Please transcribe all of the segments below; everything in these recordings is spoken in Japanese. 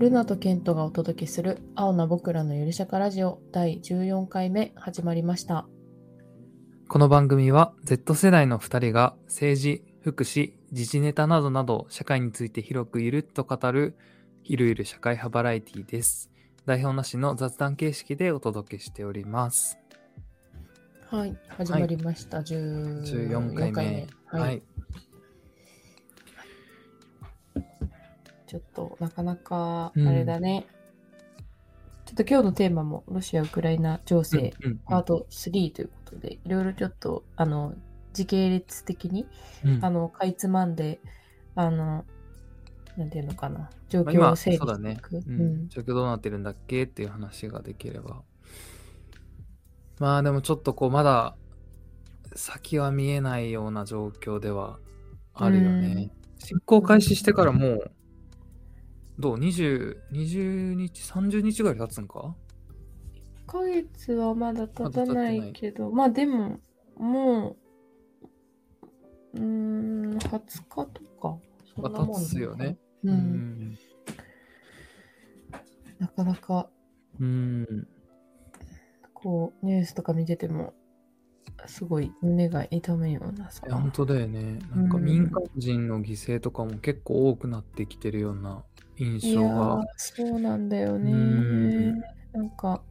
ルナとケントがお届けする青な僕らのゆるしゃかラジオ第14回目始まりました。この番組は Z 世代の2人が政治、福祉、時事ネタなどなど社会について広くゆるっと語るゆるゆる社会派バラエティです。代表なしの雑談形式でお届けしております。はい、始まりました。14 14回目。はい、はい。ちょっとなかなかあうんれだね。ちょっと今日のテーマもロシア・ウクライナ情勢、うんパート3ということで、いろいろちょっとあの時系列的にうんあのかいつまんで、あの、なんていうのかな、状況を整理そうだねしていく。ううんん、状況どうなってるんだっけっていう話ができれば。まあでもちょっとこうまだ先は見えないような状況ではあるよね。侵攻開始してからもう、どう ?20、20日、30日ぐらい経つんか？1ヶ月はまだ経たないいけど、まあでも、もう、うーん、20日とか、そんなもんまあ経つよね。う。。うんなかなか、うん。こう、ニュースとか見てても、すごい胸が痛むようなさ本当だよね。なんかうん民間人の犠牲とかも結構多くなってきてるような印象が。そうなんだようねん。なんか、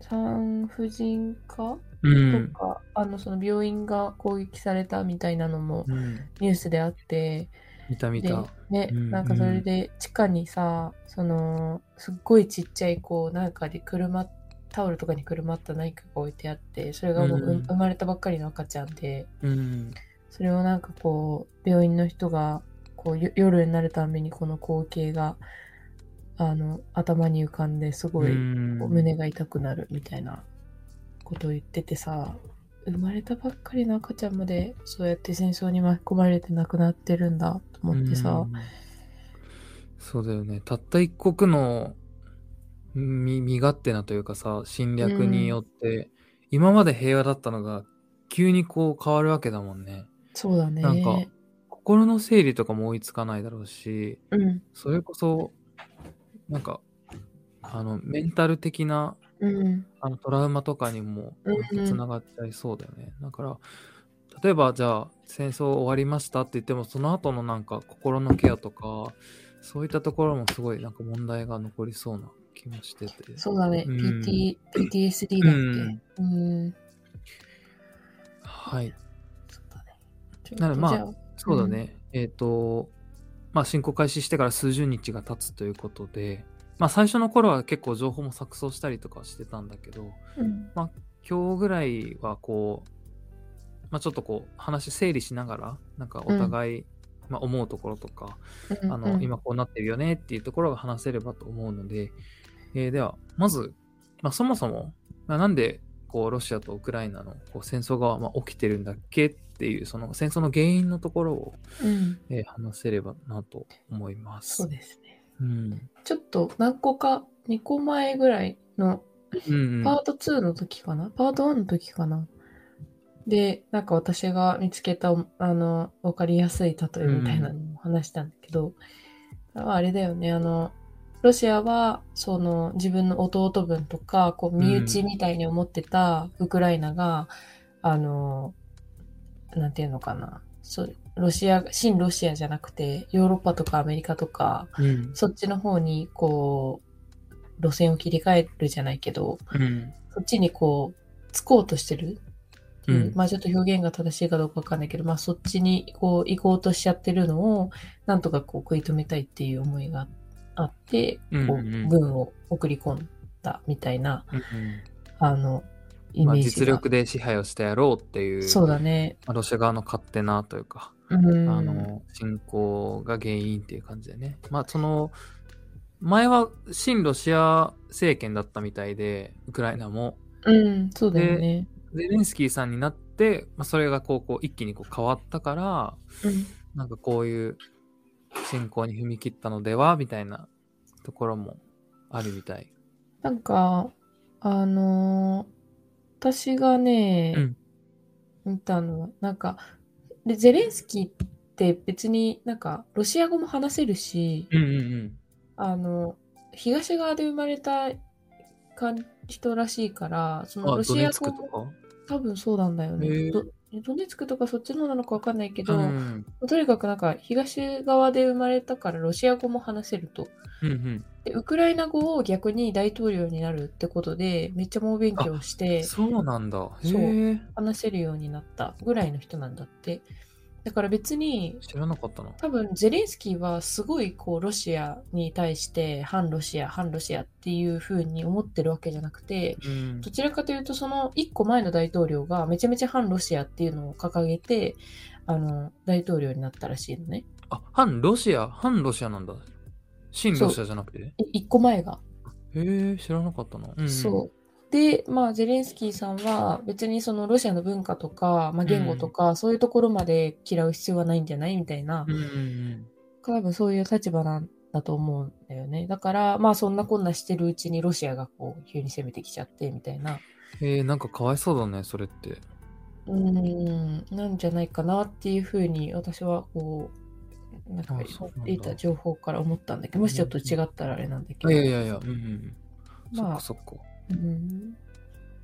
産婦人科うとん。か、あの、その病院が攻撃されたみたいなのもうん、ニュースであって、で見た見た。ね、うんなんかそれで地下にさ、その、すっごいちっちゃい、こう、なんかで車、タオルとかにくるまった何かが置いてあって、それがもう、うんう生まれたばっかりの赤ちゃんで、うん。それをなんかこう、病院の人が、こう、よ夜になるたびにこの光景が、あの、頭に浮かんですごい、胸が痛くなるみたいなことを言っててさ、生まれたばっかりの赤ちゃんまでそうやって戦争に巻き込まれて亡くなってるんだと思ってさ、うんそうだよね。たった一国の身身勝手なというかさ、侵略によって、今まで平和だったのが急にこう変わるわけだもんね。そうだね。なんか心の整理とかも追いつかないだろうし、うん、それこそ、なんか、あの、メンタル的なうん、あのトラウマとかにもうんうんつながっちゃいそうだよね。だから、例えばじゃあ戦争終わりましたって言っても、その後のなんか心のケアとか、そういったところもすごいなんか問題が残りそうな気もしてて。そうだね。うん PT PTSD だっけ？うん。はい。そうだね。ちょっとなのでまあそうだね。えっ、と、まあ侵攻開始してから数十日が経つということで、まあ最初の頃は結構情報も錯綜したりとかしてたんだけど、うん、今日ぐらいはこう、まあ、ちょっとこう話整理しながらなんかお互い、まあ、思うところとか、うん。あの今こうなってるよねっていうところが話せればと思うので、えーではまず、まあ、そもそも、まあ、なんでこうロシアとウクライナのこう戦争がまあ起きてるんだっけっていうその戦争の原因のところを、うん、えー話せればなと思います。そうですね。うん。ちょっと何個か、2個前ぐらいのうんうん。パート2の時かな、パート1の時かな？で、なんか私が見つけた、あの、わかりやすい例えみたいなのも話したんだけど、あれだよね、あの、ロシアは、その、自分の弟分とか、こう、身内みたいに思ってたウクライナが、あの、なんていうのかな、そう、ロシア、新ロシアじゃなくて、ヨーロッパとかアメリカとか、うん。そっちの方に、こう、路線を切り替えるじゃないけど、うん。そっちにこう、つこうとしてる。う、うん。まあちょっと表現が正しいかどうかわかんないけど、まあそっちにこう行こうとしちゃってるのを、なんとかこう食い止めたいっていう思いがあって、こううんうん。うん軍を送り込んだみたいな、うんあの、イまあ。実力で支配をしてやろうっていうそうだね。まあロシア側の勝手なというか、うん。あの侵攻が原因っていう感じでね。まあその前は親ロシア政権だったみたいで、ウクライナも。うん、そうだよね。ゼレンスキーさんになって、まあ、それがこうこう一気にこう変わったから、うん。なんかこういう侵攻に踏み切ったのではみたいなところもあるみたい。なんか、あのー私がね、うん見たのは、なんか、でゼレンスキーっって別になんかロシア語も話せるし、うんうんうん。あの、東側で生まれたか人らしいから、そのあ、ロシア語も多分そうなんだよね。ドドネツクとかそっちのなのかわかんないけど、うんとにかくなんか東側で生まれたからロシア語も話せると。うんうん。でウクライナ語を逆に大統領になるってことでめっちゃ猛勉強してそうなんだ。へそうえ。話せるようになったぐらいの人なんだって。だから別に知らなかったな。多分ゼレンスキーはすごいこうロシアに対して反ロシア反ロシアっていう風に思ってるわけじゃなくてうんどちらかというとその1個前の大統領がめちゃめちゃ反ロシアっていうのを掲げてあの大統領になったらしいのねあ、反ロシア？反ロシアなんだ。親ロシアじゃなくて？1個前がへえ、知らなかったな。うんうんそう。で、まあ、ゼレンスキーさんは別にそのロシアの文化とか、まあ、言語とか、そういうところまで嫌う必要はないんじゃないみたいな、うんうんうん。多分そういう立場なんだと思うんだよね。だから、まあ、そんなこんなしてるうちにロシアがこう、急に攻めてきちゃって、みたいな、えー、なんかかわいそうだね、それって。うーん、なんじゃないかなっていうふうに、私はこう、なんか得た情報から思ったんだけど、もしちょっと違ったらあれなんだけど。いやいやいや、うんうん。そっまあかそっか。うん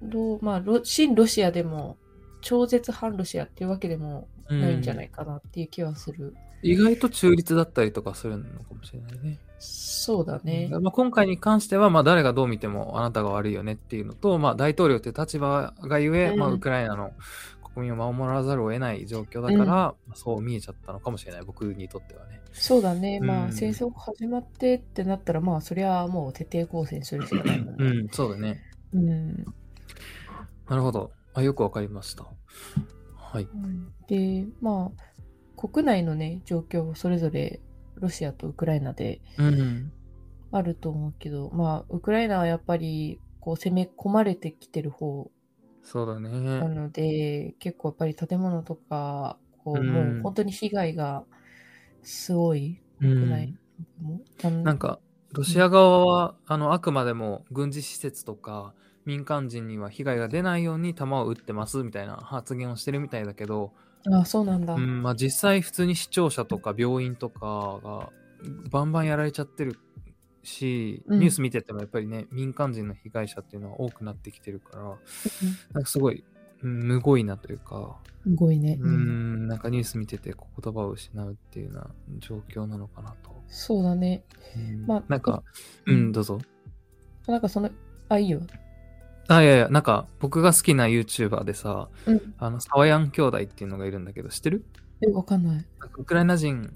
どうまあロ、親ロシアでも、超絶反ロシアっていうわけでもないんじゃないかなっていう気はする。意外と中立だったりとかするのかもしれないね。そうだね。まあ、今回に関しては、まあ、誰がどう見てもあなたが悪いよねっていうのと、まあ、大統領という立場がゆえ、うんまあ、ウクライナの国民を守らざるを得ない状況だから、うんまあそう見えちゃったのかもしれない、僕にとってはね。そうだね。まあ、うん戦争が始まってってなったら、まあ、そりゃもう徹底抗戦するしかないもんね。うん、そうだね。うん。なるほど。あよくわかりました。はい。で、まあ、国内のね、状況はそれぞれロシアとウクライナでうん。あると思うけど、まあ、ウクライナはやっぱり、こう、攻め込まれてきてる方そうだなね。ので、結構やっぱり建物とか、こう、うんもう本当に被害がすごい、うん国内も。あのなんか、ロシア側は、あの、あくまでも軍事施設とか、民間人には被害が出ないように弾を撃ってますみたいな発言をしてるみたいだけど、あ、そうなんだ。うんまあ、実際普通に視聴者とか病院とかがバンバンやられちゃってるし、うんニュース見ててもやっぱりね民間人の被害者っていうのは多くなってきてるからなんかすごいうんむごいなというかすごいね。ううんんなんかニュース見てて言葉を失うっていうような状況なのかなと、そうだね。うんまあなんかううんんどうぞなんかその、あ、いいよ。あいやいやなんか僕が好きな YouTuber でさうん。あのサワヤン兄弟っていうのがいるんだけど知ってる？え、わかんない。ウクライナ人、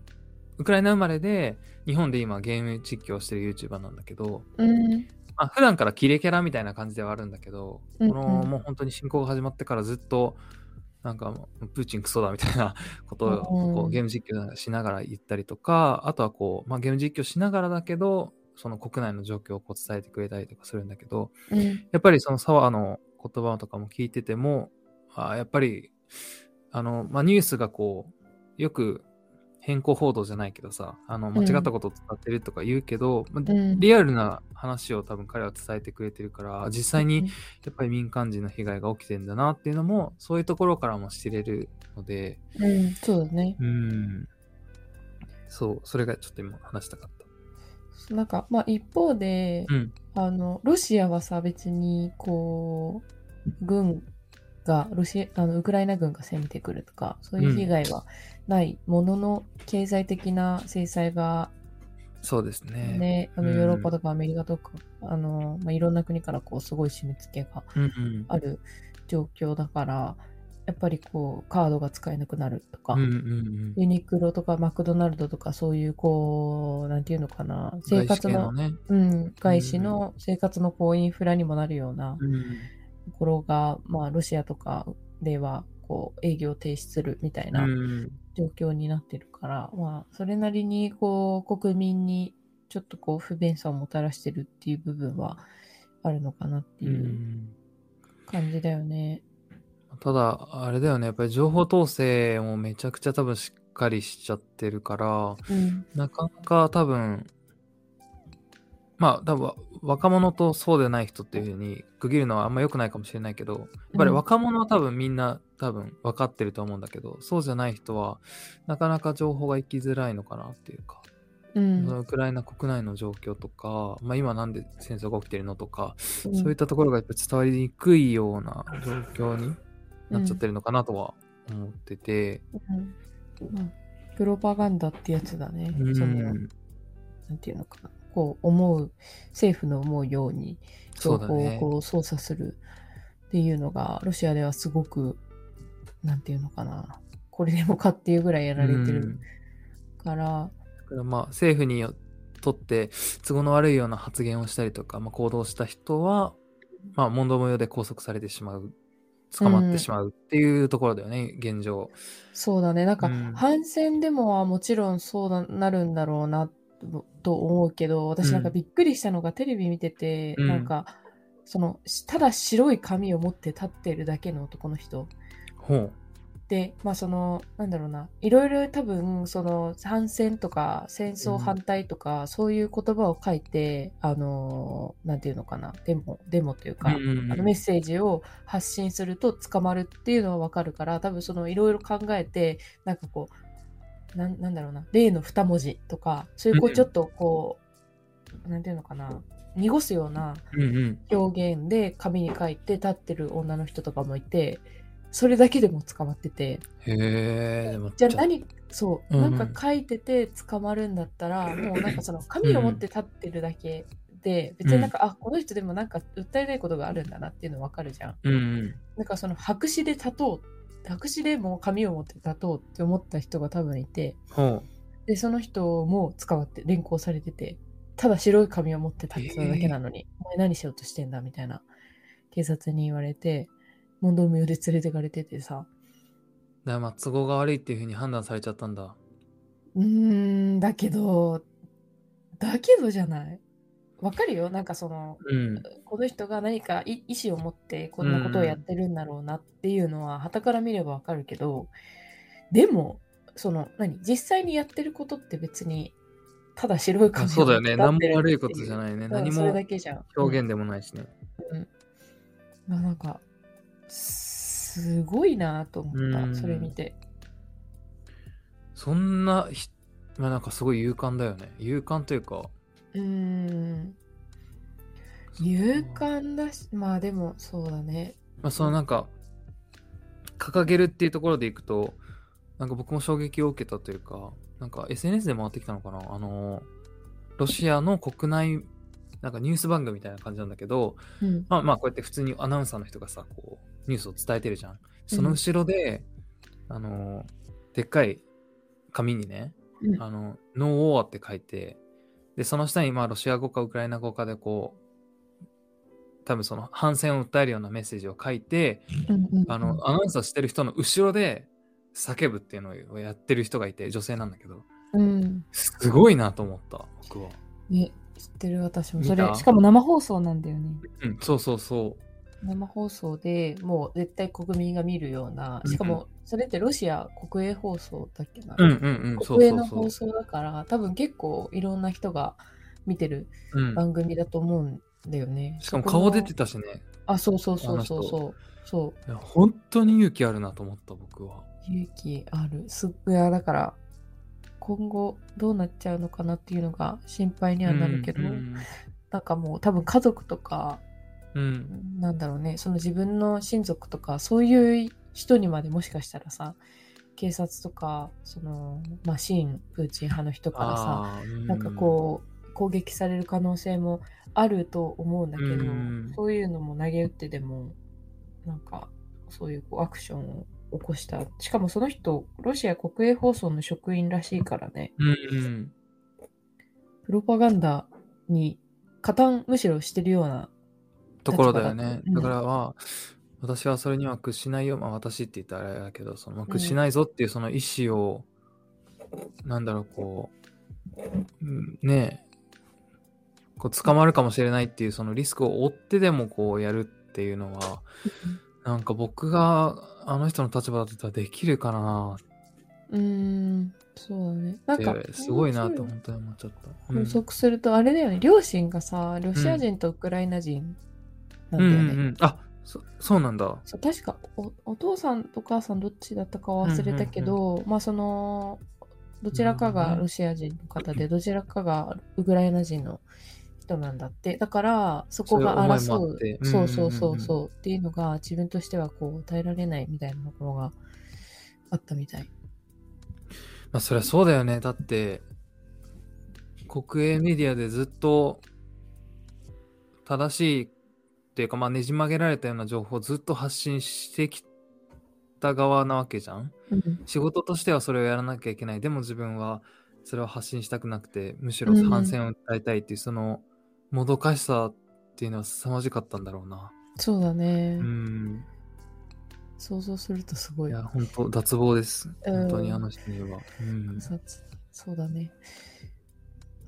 ウクライナ生まれで、日本で今ゲーム実況してる YouTuber なんだけど、うん。まあ、普段からキレキャラみたいな感じではあるんだけど、うんこのうんもう本当に侵攻が始まってからずっと、なんかプーチンクソだみたいな ことをうんこうゲーム実況しながら言ったりとか、あとはこう、まあ、ゲーム実況しながらだけど、その国内の状況をこう伝えてくれたりとかするんだけど、うん。やっぱりそのサワーの言葉とかも聞いてても、あやっぱり、あの、まあ、ニュースがこう、よく変更報道じゃないけどさ、あの、間違ったことを伝ってるとか言うけど、まあうんリアルな話を多分彼は伝えてくれてるから、実際にやっぱり民間人の被害が起きてんだなっていうのも、そういうところからも知れるので、うん、そうだね。うん。そう、それがちょっと今話したかった。なんか、まあ一方で、うん。あの、ロシアはさ、別に、こう、軍が、ロシア、あの、ウクライナ軍が攻めてくるとか、そういう被害はないものの、経済的な制裁がそうですね。ね、あの、うんヨーロッパとかアメリカとか、あの、まあ、いろんな国からこう、すごい締め付けがうんうん。ある状況だから、やっぱりこう、カードが使えなくなるとか、うんうんうん。ユニクロとかマクドナルドとかそういうこう、なんていうのかな、生活の、外資系ね。うん、外資の生活のこうインフラにもなるようなうん。ところが、まあロシアとかではこう営業停止するみたいなうん状況になってるから、まあそれなりにこう国民にちょっとこう不便さをもたらしてるっていう部分はあるのかなってういうん感じだよね。ただ、あれだよね、やっぱり情報統制もめちゃくちゃ多分しっかりしちゃってるから、うん。なかなか多分、まあ多分若者とそうでない人っていうふうに区切るのはあんま良くないかもしれないけど、やっぱり若者は多分みんな多分分かってると思うんだけど、そうじゃない人は、なかなか情報が行きづらいのかなっていうか、うん。ウクライナ国内の状況とか、まあ、今なんで戦争が起きてるのとか、うん。そういったところがやっぱ伝わりにくいような状況になっちゃってるのかなとは思ってて、うん。まあプロパガンダってやつだね。うん。そのなんていうのかな。こう思う、政府の思うように情報をこう操作するっていうのが、ロシアではすごく、なんていうのかな。これでもかっていうぐらいやられてうんるから、だからまあ政府によとって都合の悪いような発言をしたりとか、まあ、行動した人は、まあ、問答無用で拘束されてしまう、捕まってしまうっていうところだよね、現状。そうだね。なんかうん、反戦デモはもちろんそうななるんだろうなとと思うけど、私なんかうんびっくりしたのがテレビ見てて、うんなんか、その、しただ白い紙を持って立ってるだけの男の人。ほう。で、まあその、なんだろうな、いろいろ多分、その、反戦とか、戦争反対とか、そういう言葉を書いて、あの、なんていうのかな、デモ、デモというか、うんうんうん。あのメッセージを発信すると捕まるっていうのはわかるから、多分そのいろいろ考えて、なんかこう、なんなんだろうな、例の二文字とか、そういうこううん。ちょっとこう、なんていうのかな、濁すようなうんうん。表現で紙に書いて立ってる女の人とかもいて、それだけでも捕まってて、へえ、じゃあ何、そう、うんうん。なんか書いてて捕まるんだったら、もうなんかその紙を持って立ってるだけで、別になんか、あ、この人でもなんか訴えたいことがあるんだなっていうのわかるじゃん。うんうん。なんかその白紙で立とう、白紙でもう紙を持って立とうって思った人が多分いて、ほで、その人も捕まって連行されてて、ただ白い紙を持って立ってただけなのに、お前何しようとしてんだみたいな警察に言われて、問答無用で連れてかれててさ、う。だからまあ都合が悪いっていうふうに判断されちゃったんだ。うーん、だけど、だけどじゃない？わかるよ。なんかその、うん。この人が何かい意思を持ってこんなことをやってるんだろうなっていうのは、傍から見ればわかるけど、でも、その、何？実際にやってることって別に、ただ白い紙あそうだよね。何も悪いことじゃい。ないね。うん何も。表現でもないしね。うん。まあなんか、すごいなと思った、うんそれ見て。そんなひ、まあなんかすごい勇敢だよね。勇敢というか。うーん。勇敢だし、まあでもそうだね。まあそのなんか、掲げるっていうところでいくと、なんか僕も衝撃を受けたというか、なんか SNS で回ってきたのかなあの、ロシアの国内、なんかニュース番組みたいな感じなんだけど、うん。まあまあこうやって普通にアナウンサーの人がさ、こう、ニュースを伝えてるじゃん。その後ろで、あの、でっかい紙にね、うんあの、ノーウォーって書いて、で、その下にまあロシア語かウクライナ語かでこう、多分その反戦を訴えるようなメッセージを書いて、うんうんあの、アナウンサーしてる人の後ろで叫ぶっていうのをやってる人がいて、女性なんだけど、うん。すごいなと思った、僕は。ね、知ってる私も。それ、しかも生放送なんだよね。うん、そうそうそ生放送でもう絶対国民が見るような、うんしかもそれってロシア国営放送だっけな？う。うんうんうん、そう国営の放。送だから、多分結構いろんな人が見てるうん、番組だと思うんだよね。しかも顔出てたしね。あ、そうそうそうそうそう。そう。本当に勇気あるなと思った、僕は。勇気ある。すっいや、だから、今後どうなっちゃうのかなっていうのが心配にはなるけど、うんなんかもう多分家族とか、うん、なんだろうね、その自分の親族とか、そういう人にまでもしかしたらさ、警察とか、その、まあ、親プーチン派の人からさ、うん。なんかこう、攻撃される可能性もあると思うんだけど、うん。そういうのも投げ打ってでも、なんか、そういうこうアクションを起こした。しかもその人、ロシア国営放送の職員らしいからね、うん。うん、プロパガンダに加担むしろしてるような、ところだよね。うんだからは、私はそれには屈しないよ。まあ私って言ったらあれだけど、そのまあ屈しないぞっていうその意思を、なんだろう、こう、うんねえ、こう捕まるかもしれないっていうそのリスクを負ってでもこうやるっていうのは、なんか僕があの人の立場だったらできるかなうーん、そうだね。なんかすごいなと面本当に思っちゃった。白い補足すると、あれだよね、両親がさ、ロシア人とウクライナ人なんだよね。うんうんうん、あそそうなんだ。そう確かおお父さんとお母さんどっちだったか忘れたけど、まあそのどちらかがロシア人の方で、どちらかがウクライナ人の人なんだってだからそこが争うそうそうそうそううんうんっていうのが自分としてはこう耐えられないみたいなところがあったみたい。まあそりゃそうだよね。だって、国営メディアでずっと正しいっていうか、まあねじ曲げられたような情報をずっと発信してきた側なわけじゃん。うん仕事としてはそれをやらなきゃいけない。でも自分はそれを発信したくなくて、むしろ反戦を訴えたいっていう、そのもどかしさっていうのは凄まじかったんだろうな。そうだね、うん。想像するとすごいいや、本当脱帽です。うん本当にあの人には。うん。そうそうだね。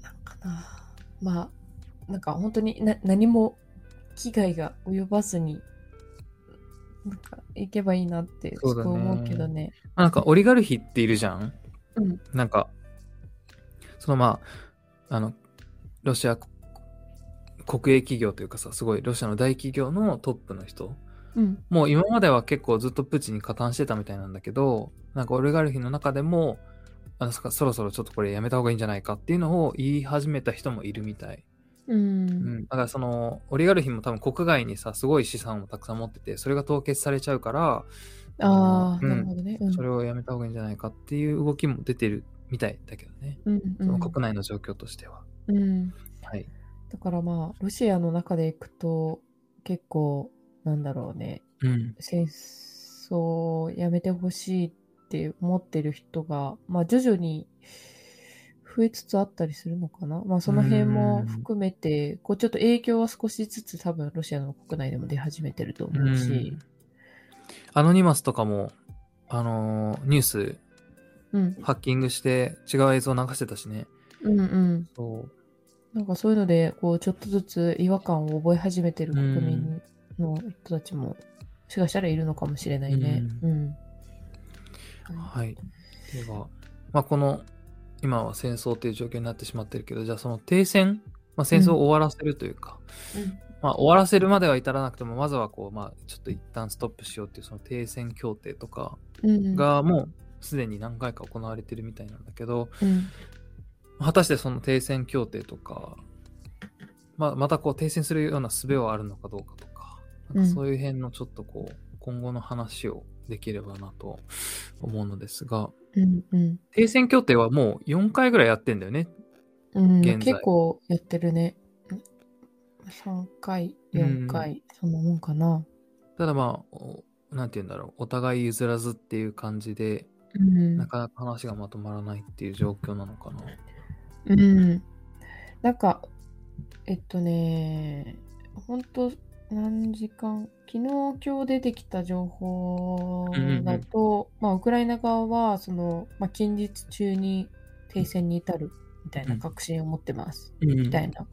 なんかな。まあ、なんか本当にな何も危害が及ばずに、なんか行けばいいなってすご思うけどね。なんかオリガルヒっているじゃん？うん。なんか、そのまあ、あの、ロシア国営企業というかさ、すごいロシアの大企業のトップの人。うん。もう今までは結構ずっとプーチンに加担してたみたいなんだけど、なんかオリガルヒの中でも、あのそそろそろちょっとこれやめた方がいいんじゃないかっていうのを言い始めた人もいるみたい。う。うんん。だからその、オリガルヒも多分国外にさ、すごい資産をたくさん持ってて、それが凍結されちゃうから、ああ、うんなるほどね。うん。それをやめた方がいいんじゃないかっていう動きも出てるみたいだけどね。うん、その国内の状況としては。うん。うん。はい。だからまあ、ロシアの中で行くと、結構、なんだろうね。うん。戦争をやめてほしいって思ってる人が、まあ、徐々に増えつつあったりするのかな？まあ、その辺も含めて、こうちょっと影響は少しずつ多分ロシアの国内でも出始めてると思うし、アノニマスとかも、あのーニュースうん、ハッキングして違う映像流してたしね。うん、うん。そう。なんかそういうので、こうちょっとずつ違和感を覚え始めてる国民の人たちも、もしかしたらいるのかもしれないね。うん。はい。では、まあ、この、今は戦争という状況になってしまってるけど、じゃあその停戦、まあ、戦争を終わらせるというか、まあ、終わらせるまでは至らなくても、まずはこう、まあ、ちょっと一旦ストップしようっていう、その停戦協定とかうん、うん、がもうすでに何回か行われてるみたいなんだけど、うん、果たしてその停戦協定とか、まあ、またこう停戦するような術はあるのかどうかとか、なんかそういう辺のちょっとこう、今後の話をできればなと思うのですが、うん、うん。停戦協定はもう4回ぐらいやってんだよね。うん、結構やってるね。3回、4回、そんなもんかな。ただまあ、おなんて言うんだろう、お互い譲らずっていう感じで、うんな。かなか話がまとまらないっていう状況なのかな。うん。なんか、えっとね、ほんと、何時間、昨日、今日出てきた情報だと、まあ、ウクライナ側は、その、まあ、近日中に停戦に至るみたいな確信を持ってます。みみたいな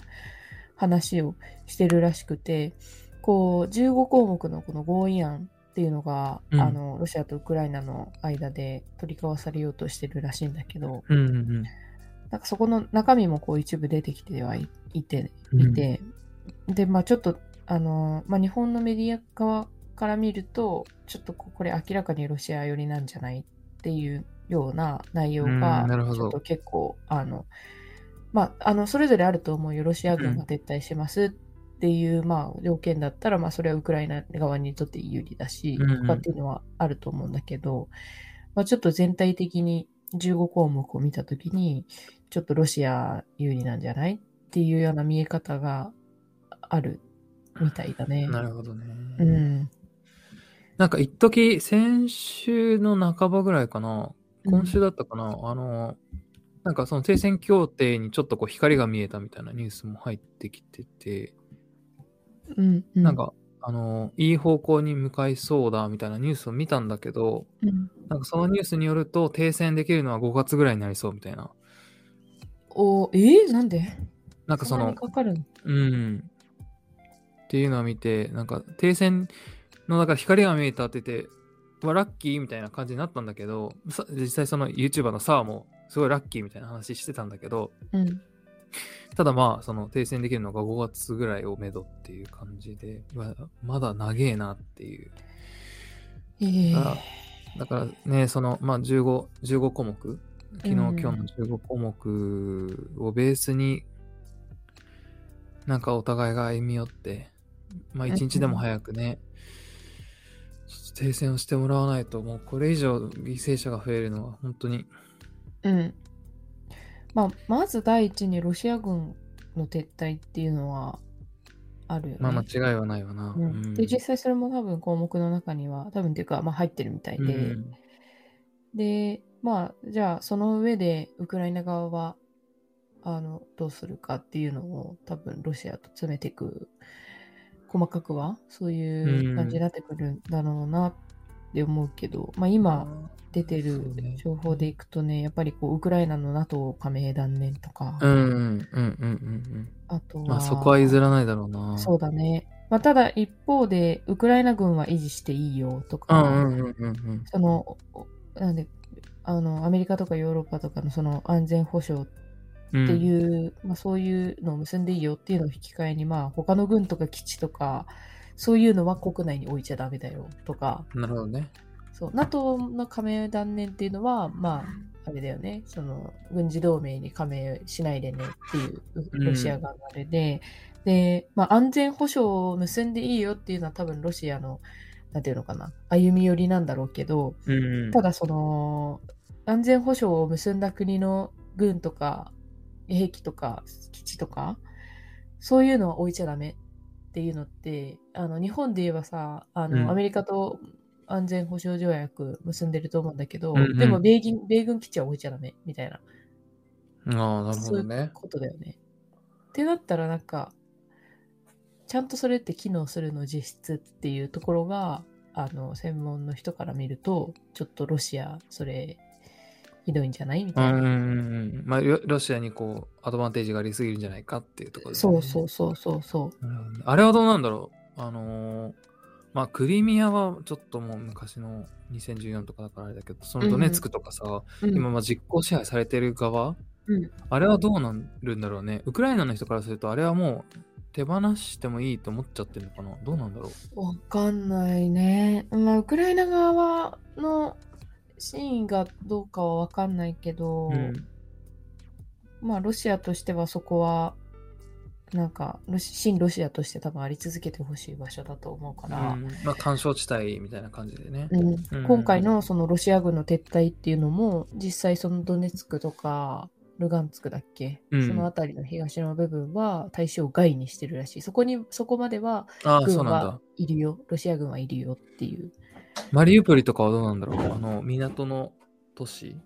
話をしてるらしくて、こう、15項目のこの合意案っていうのが、うん。あの、ロシアとウクライナの間で取り交わされようとしてるらしいんだけど、うんうん。なんかそこの中身もこう一部出てきてはいいて、うん。いて、で、まあちょっと、あの、まあ日本のメディア側から見ると、ちょっとここれ明らかにロシア寄りなんじゃないっていうような内容うんが、ちょっと結構、あの、まあ、あの、それぞれあると思うよ。ロシア軍が撤退しますっていう、まあ、条件だったら、まあ、それはウクライナ側にとって有利だし、うんうんとかっていうのはあると思うんだけど、まあ、ちょっと全体的に15項目を見たときに、ちょっとロシア有利なんじゃないっていうような見え方があるみたいだね。なるほどね。うん。なんか一時先週の半ばぐらいかな、今週だったかな、あの、なんかその停戦協定にちょっとこう光が見えたみたいなニュースも入ってきてて、うん、うん。なんか、あの、いい方向に向かいそうだみたいなニュースを見たんだけど、うん、なんかそのニュースによると停戦できるのは5月ぐらいになりそうみたいな。おえー、なんで？なんかそのかかうん。っていうのを見て、なんか停戦の、だから光が見えたって言って、ラッキーみたいな感じになったんだけど、さ実際その YouTuber のサーもすごいラッキーみたいな話してたんだけど、うん。ただまあ、その停戦できるのが5月ぐらいをめどっていう感じで、ままだ長えなっていう。ええだからだからね、その、まあ15、15項目昨日、うん今日の15項目をベースに、なんかお互いが歩み寄って、まあ一日でも早くね、停戦をしてもらわないと、もうこれ以上犠牲者が増えるのは本当に、うん。まあ、まず第一にロシア軍の撤退っていうのはあるよね。まあ間違いはないわな。うんうんで、実際それも多分項目の中には、多分っていうか、まあ入ってるみたいで、うんで、まあ、じゃあその上でウクライナ側は、あの、どうするかっていうのを多分ロシアと詰めていく、細かくはそういう感じになってくるんだろうなって思うけど、まあ今出てる情報でいくとね、やっぱりこう、ウクライナの NATO 加盟断念とか、うんうんうんうんうんあとは、うん。まあそこは譲らないだろうな。そうだね。まあ、ただ一方で、ウクライナ軍は維持していいよとうか、んうんうんうんうん。その、おなんで、あの、アメリカとかヨーロッパとかのその安全保障っっていう、まあそういうのを結んでいいよっていうのを引き換えに、まあ他の軍とか基地とか、そういうのは国内に置いちゃダメだよとか、なるほどね。そう、NATO の加盟断念っていうのは、まあ、あれだよね、その、軍事同盟に加盟しないでねっていう、うんロシア側のあれで、で、まあ、安全保障を結んでいいよっていうのは多分ロシアの、なんていうのかな、歩み寄りなんだろうけど、うん。ただその、安全保障を結んだ国の軍とか、兵器とか、基地とか、そういうのは置いちゃダメっていうのって、あの、日本で言えばさ、あの、うんアメリカと安全保障条約結んでると思うんだけど、うんうんでも米軍、米軍基地は置いちゃダメみたいな、ああ、なるほそういうどね。ことだよね。ってなったらなんか、ちゃんとそれって機能するの実質っていうところが、あの、専門の人から見ると、ちょっとロシア、それ、ひどいんじゃない？みたいな。うんうんうん。まあ、ロロシアにこう、アドバンテージがありすぎるんじゃないかっていうところですね。そうそうそうそうそう。あれはどうなんだろう？あのーまあ、クリミアはちょっともう昔の2014とかだからあれだけど、そのドネツクとかさ、うん今まあ実効支配されてる側、うんあれはどうなるんだろうね？ウクライナの人からすると、あれはもう手放してもいいと思っちゃってるのかな？どうなんだろう？わかんないね。まあ、ウクライナ側の真意がどうかはわかんないけど、うんまあ、ロシアとしてはそこは、なんか、ロシ新ロシアとして多分あり続けてほしい場所だと思うから、うんまあ、干渉地帯みたいな感じでね。うんうん今回のそのロシア軍の撤退っていうのも、実際そのドネツクとか、ルガンツクだっけ、うんその辺りの東の部分は対象外にしてるらしい。そこに、そこまでは軍は。いるよ。ロシア軍はいるよっていう。マリウポリとかはどうなんだろうあの、港の都市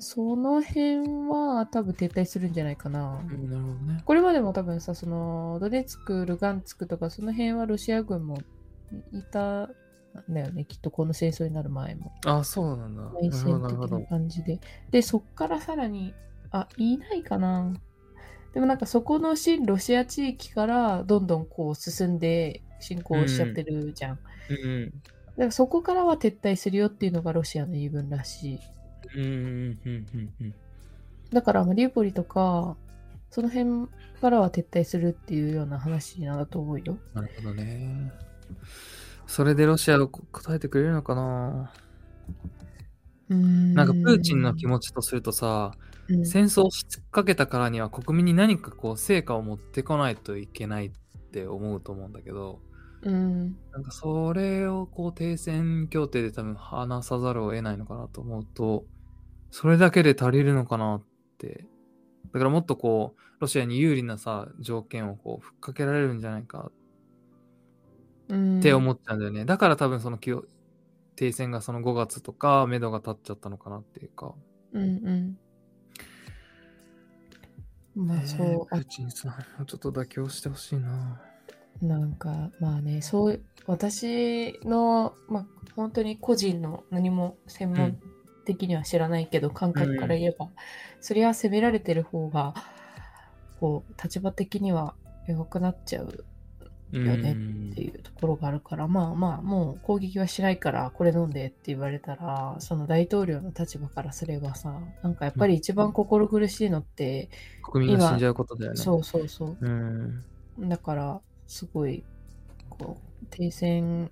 その辺は多分撤退するんじゃないかな。うん、なるほどね。これまでも多分さ、そのドネツク、ルガンツクとかその辺はロシア軍もいたんだよね。きっとこの戦争になる前も。ああ、そうなんだ。内戦的な。感じで。で、そっからさらに、あ、いないかな。でもなんかそこの新ロシア地域からどんどんこう進んで侵攻しちゃってるじゃん。うんだからそこからは撤退するよっていうのがロシアの言い分らしい。うん。うん、うん、うん、うんうん。だからマリウポリとか、その辺からは撤退するっていうような話なんだと思うよ。なるほどね。それでロシアが答えてくれるのかな？ななんかプーチンの気持ちとするとさ、うん戦争をしつかけたからには国民に何かこう成果を持ってこないといけないって思うと思うんだけど、うん。なんかそれをこう停戦協定で多分話さざるを得ないのかなと思うと、それだけで足りるのかなって。だからもっとこう、ロシアに有利なさ、条件をこう、ふっかけられるんじゃないかうん。って思っちゃうんだよね。だから多分その停戦がその5月とか、目処が立っちゃったのかなっていうか。うんうん。まあそう、えープあーチンさん、ちょっと妥協してほしいな。なんかまあね、そう、私の、まあ本当に個人の何も専門的には知らないけど、感覚から言えば、そりゃ責められてる方が、こう、立場的には弱くなっちゃうよねっていうところがあるから、まあまあ、もう攻撃はしないから、これ飲んでって言われたら、その大統領の立場からすればさ、なんかやっぱり一番心苦しいのって、国民が死んじゃうことだよね。そうそうそう。うん。だから、すごい、こう、停戦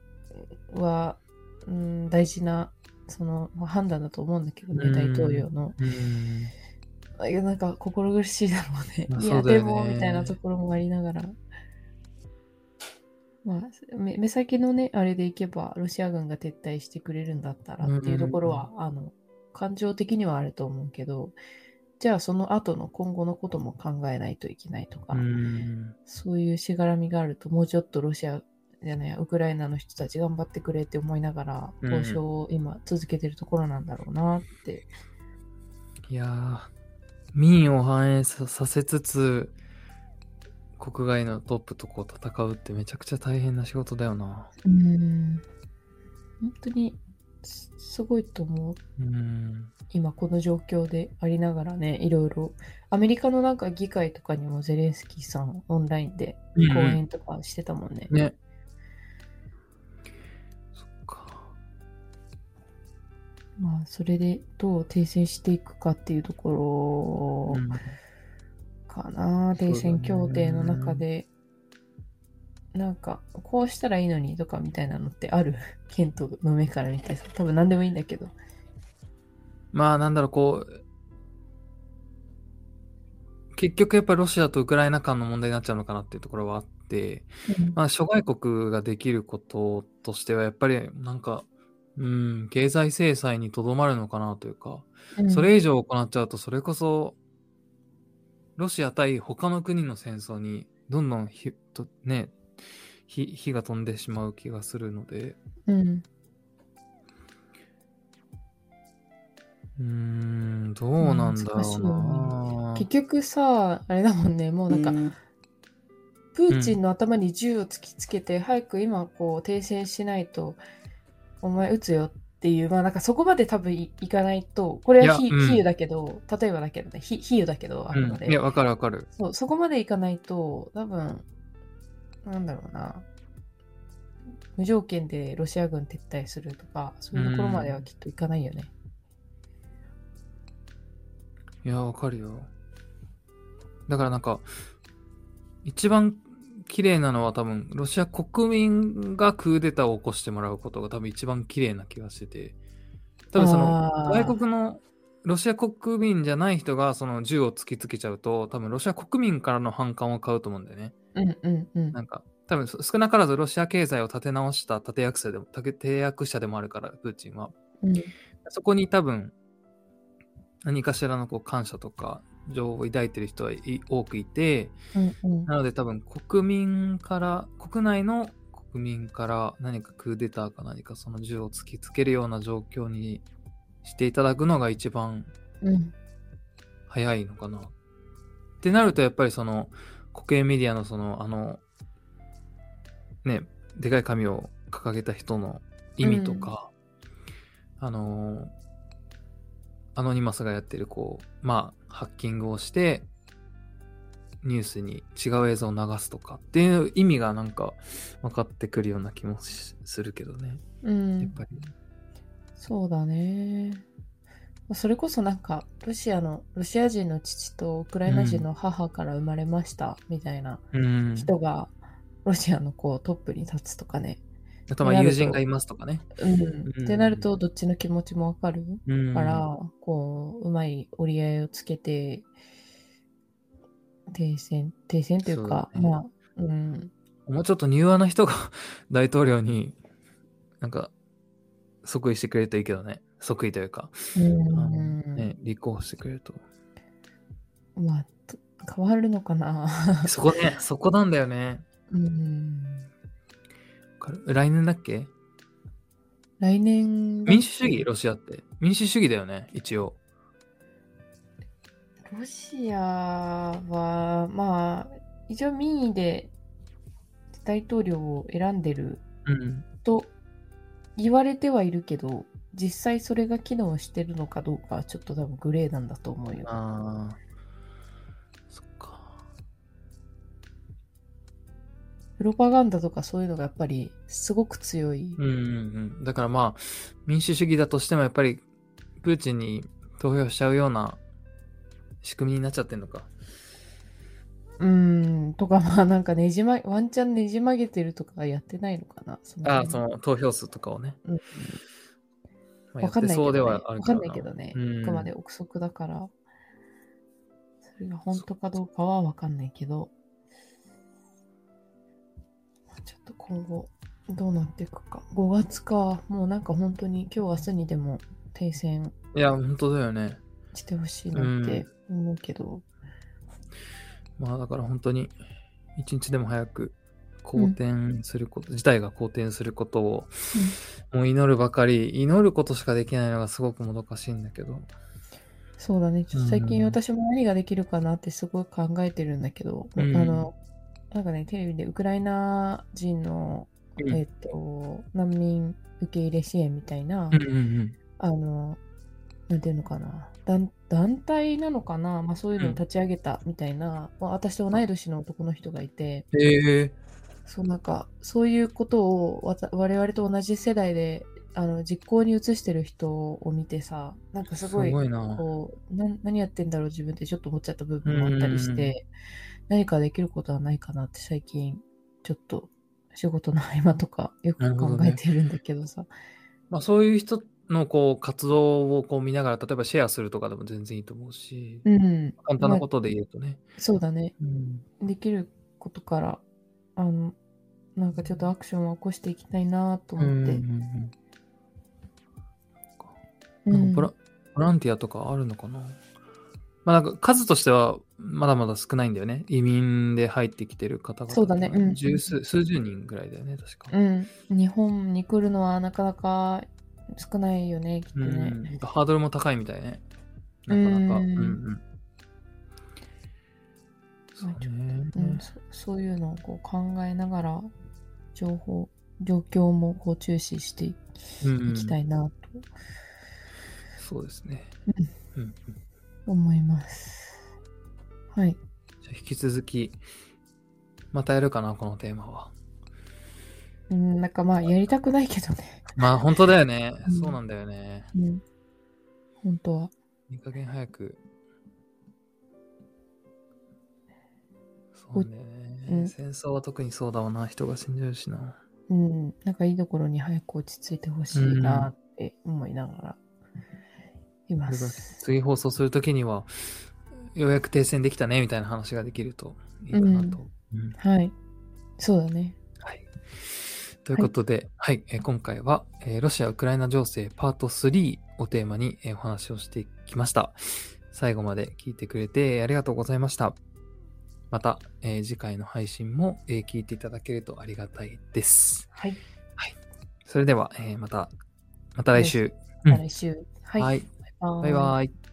は、うん、大事な、その、まあ判断だと思うんだけどね、うん大統領の。うん。いや、なんか心苦しいだろうね。まあいや、そうだよねでも、みたいなところもありながら。まあ、目目先のね、あれでいけば、ロシア軍が撤退してくれるんだったらっていうところは、あの、感情的にはあると思うけど、じゃあその後の今後のことも考えないといけないとか、うん。そういうしがらみがあると、もうちょっとロシアじゃない、ウクライナの人たち頑張ってくれって思いながら、うん交渉を今続けてるところなんだろうなって。いやー、民を反映ささせつつ、国外のトップとこう戦うってめちゃくちゃ大変な仕事だよな。うーん。本当にすすごいと思う。うん。今この状況でありながらね、いろいろ。アメリカのなんか議会とかにもゼレンスキーさんオンラインで講演とかしてたもんね。ね。そっか。まあ、それでどう停戦していくかっていうところうんかな、停戦協定の中で。なんか、こうしたらいいのにとかみたいなのってある？ケントの目から見てさ、多分何でもいいんだけど。まあなんだろう、こう、結局やっぱりロシアとウクライナ間の問題になっちゃうのかなっていうところはあって、まあ諸外国ができることとしてはやっぱりなんか、うん、経済制裁にとどまるのかなというか、うん。それ以上行っちゃうとそれこそ、ロシア対他の国の戦争にどんどん火とね、火火が飛んでしまう気がするので、うん。うーん、どうなんだろうよな。結局さ、あれだもんね、もうなんか、プーチンの頭に銃を突きつけて、早く今こう停戦しないと、お前撃つよっていう、まあなんかそこまで多分いいかないと、これは比いやうんだけど、例えばだけどね、比比喩だけど、あくまで。うん、いや、わかるわかる。そう、そこまでいかないと、多分、なんだろうな、無条件でロシア軍撤退するとか、そういうところまではきっといかないよね。いや、わかるよ。だからなんか、一番綺麗なのは多分、ロシア国民がクーデターを起こしてもらうことが多分一番綺麗な気がしてて、多分その、外国のロシア国民じゃない人がその銃を突きつけちゃうと、多分ロシア国民からの反感を買うと思うんだよね。うんうんうん。なんか、多分そ少なからずロシア経済を立て直した立役者でも、役者でもあるから、プーチンは。うんそこに多分、何かしらのこう感謝とか情を抱いてる人はい多くいて、うんうん。なので多分国民から、国内の国民から何かクーデターか何かその銃を突きつけるような状況にしていただくのが一番うん。早いのかな。ってなるとやっぱりその国営メディアのそのあの、ね、でかい紙を掲げた人の意味とか、あのアノニマスがやってるこう、まあ、ハッキングをして、ニュースに違う映像を流すとかっていう意味がなんか分かってくるような気もしするけどね。うんやっぱり。そうだね。それこそなんか、ロシアの、ロシア人の父とウクライナ人の母から生まれましたみたいなうん。人が、ロシアのこうトップに立つとかね。あ友人がいますとかね。うん。うんってなると、どっちの気持ちもわかるうん。から、こう、うまい折り合いをつけて、停戦、停戦というか、そうだねまあ、うん。もうちょっと柔和な人が 大統領になんか即位してくれるといいけどね。即位というか、うん。ね、立候補してくれると。まあ、と変わるのかな。そこね、そこなんだよね。うん。来年だっけ？来年だ民主主義？ロシアって？民主主義だよね、一応。ロシアは、まあ、一応民意で大統領を選んでるうん。と言われてはいるけど、実際それが機能してるのかどうかはちょっと多分グレーなんだと思うよ。プロパガンダとかそういうのがやっぱりすごく強い。うんうんうん。だからまあ、民主主義だとしてもやっぱり、プーチンに投票しちゃうような仕組みになっちゃってんのか。うーん、とかまあなんかねじま、ワンチャンねじ曲げてるとかやってないのかな。そのああ、辺その投票数とかをね。うんまあわかんないけど、ね、わかんないけどね。うんあくまで憶測だから、それが本当かどうかはわかんないけど、まあちょっと今後どうなっていくか。5月か、もうなんか本当に今日明日にでも停戦いや、本当だよね。してほしいなって思うけど、まあだから本当に、一日でも早く好転すること、自体が好転することを、もう祈るばかり、祈ることしかできないのがすごくもどかしいんだけど。そうだね。ちょっと最近うん私も何ができるかなってすごい考えてるんだけど、うんあの、なんかね、テレビでウクライナ人の、うん。えっ、と、難民受け入れ支援みたいな、うんうんうん。あの、なんていうのかな、団団体なのかな、まあそういうのを立ち上げたみたいな、まあ私と同い年の男の人がいて、へえ。そうなんか、そういうことを我々と同じ世代で、あの実行に移してる人を見てさ、なんかすごい。こうな何やってんだろう自分ってちょっと思っちゃった部分もあったりして、何かできることはないかなって最近ちょっと仕事の合間とかよく考えてるんだけどさ。まあそういう人のこう活動をこう見ながら、例えばシェアするとかでも全然いいと思うし、うん。簡単なことで言うとね。そうだね。うんできることから、あの、なんかちょっとアクションを起こしていきたいなと思って。うんうんうんうんなんかボラボランティアとかあるのかなまあなんか数としてはまだまだ少ないんだよね。移民で入ってきてる方々。そうだねうん十数、数十人ぐらいだよね、確か。うん。日本に来るのはなかなか少ないよね、きっとうね。ん。ハードルも高いみたいね。なかなか。うんうんうん。そうね。うん、そそういうのをこう考えながら、情報、状況もこう注視していうんうんきたいなとそうですね。うんうん思います。はい。じゃあ引き続き、またやるかな、このテーマは。うん、なんかまあ、やりたくないけどね。まあ本当だよね。うんそうなんだよね。うん。本当は。いい加減早く。そうね、うん戦争は特にそうだわな。人が死んじゃうしな。うん。なんかいいところに早く落ち着いてほしいなって思いながらいまこれがす。次放送するときには、ようやく停戦できたねみたいな話ができるといいかなと。うんはい。そうだね。はい。ということで、はい、えー今回は、えーロシア・ウクライナ情勢パート3をテーマに、えーお話をしてきました。最後まで聞いてくれてありがとうございました。また、えー次回の配信も、えー聞いていただけるとありがたいです。はい。それでは、えーまた、また来週。うんまた来週。はい。はい。バイバイバイ。